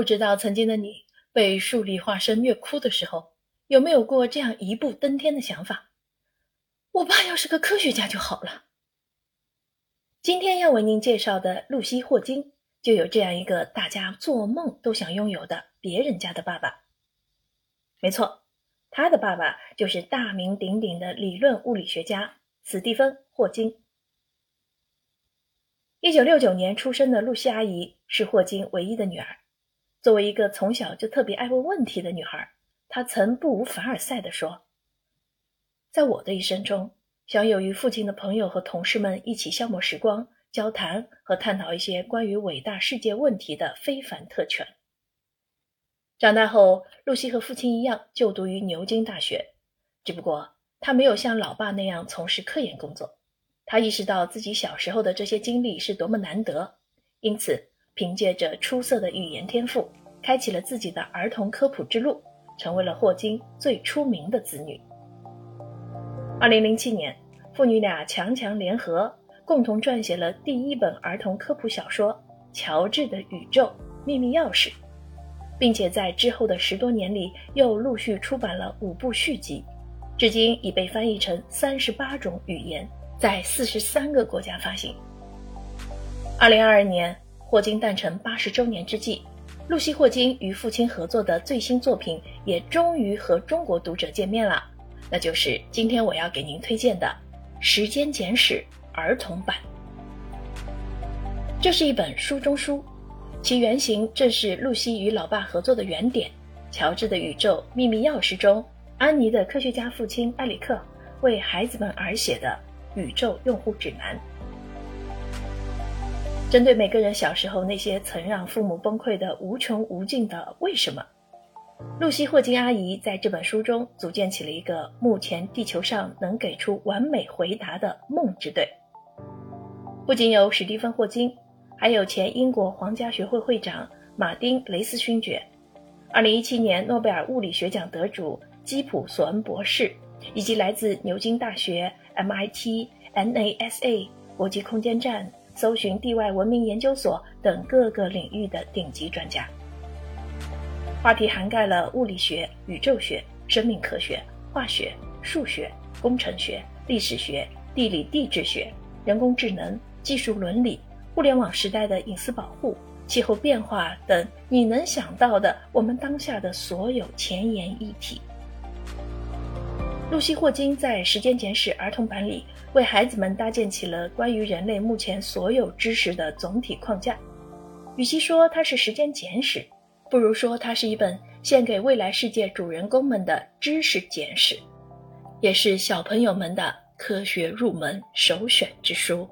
不知道曾经的你被树立化身虐哭的时候，有没有过这样一步登天的想法？我爸要是个科学家就好了。今天要为您介绍的露西·霍金，就有这样一个大家做梦都想拥有的别人家的爸爸。没错，他的爸爸就是大名鼎鼎的理论物理学家史蒂芬·霍金。一九六九年出生的露西阿姨是霍金唯一的女儿。作为一个从小就特别爱问问题的女孩，她曾不无凡尔赛地说：“在我的一生中，享有与父亲的朋友和同事们一起消磨时光、交谈和探讨一些关于伟大世界问题的非凡特权。”长大后，露西和父亲一样就读于牛津大学，只不过她没有像老爸那样从事科研工作。她意识到自己小时候的这些经历是多么难得，因此。凭借着出色的语言天赋，开启了自己的儿童科普之路，成为了霍金最出名的子女。二零零七年，父女俩强强联合，共同撰写了第一本儿童科普小说《乔治的宇宙秘密钥匙》，并且在之后的十多年里又陆续出版了五部续集，至今已被翻译成三十八种语言，在四十三个国家发行。二零二二年。霍金诞辰八十周年之际，露西·霍金与父亲合作的最新作品也终于和中国读者见面了，那就是今天我要给您推荐的《时间简史》儿童版。这是一本书中书，其原型正是露西与老爸合作的原点《乔治的宇宙秘密钥匙》中安妮的科学家父亲埃里克为孩子们而写的宇宙用户指南。针对每个人小时候那些曾让父母崩溃的无穷无尽的为什么，露西·霍金阿姨在这本书中组建起了一个目前地球上能给出完美回答的梦之队。不仅有史蒂芬·霍金，还有前英国皇家学会会长马丁·雷斯勋爵，2017年诺贝尔物理学奖得主基普·索恩博士，以及来自牛津大学、MIT、NASA 国际空间站。搜寻地外文明研究所等各个领域的顶级专家，话题涵盖了物理学、宇宙学、生命科学、化学、数学、工程学、历史学、地理地质学、人工智能、技术伦理、互联网时代的隐私保护、气候变化等你能想到的我们当下的所有前沿议题。露西·霍金在《时间简史》儿童版里，为孩子们搭建起了关于人类目前所有知识的总体框架。与其说它是时间简史，不如说它是一本献给未来世界主人公们的知识简史，也是小朋友们的科学入门首选之书。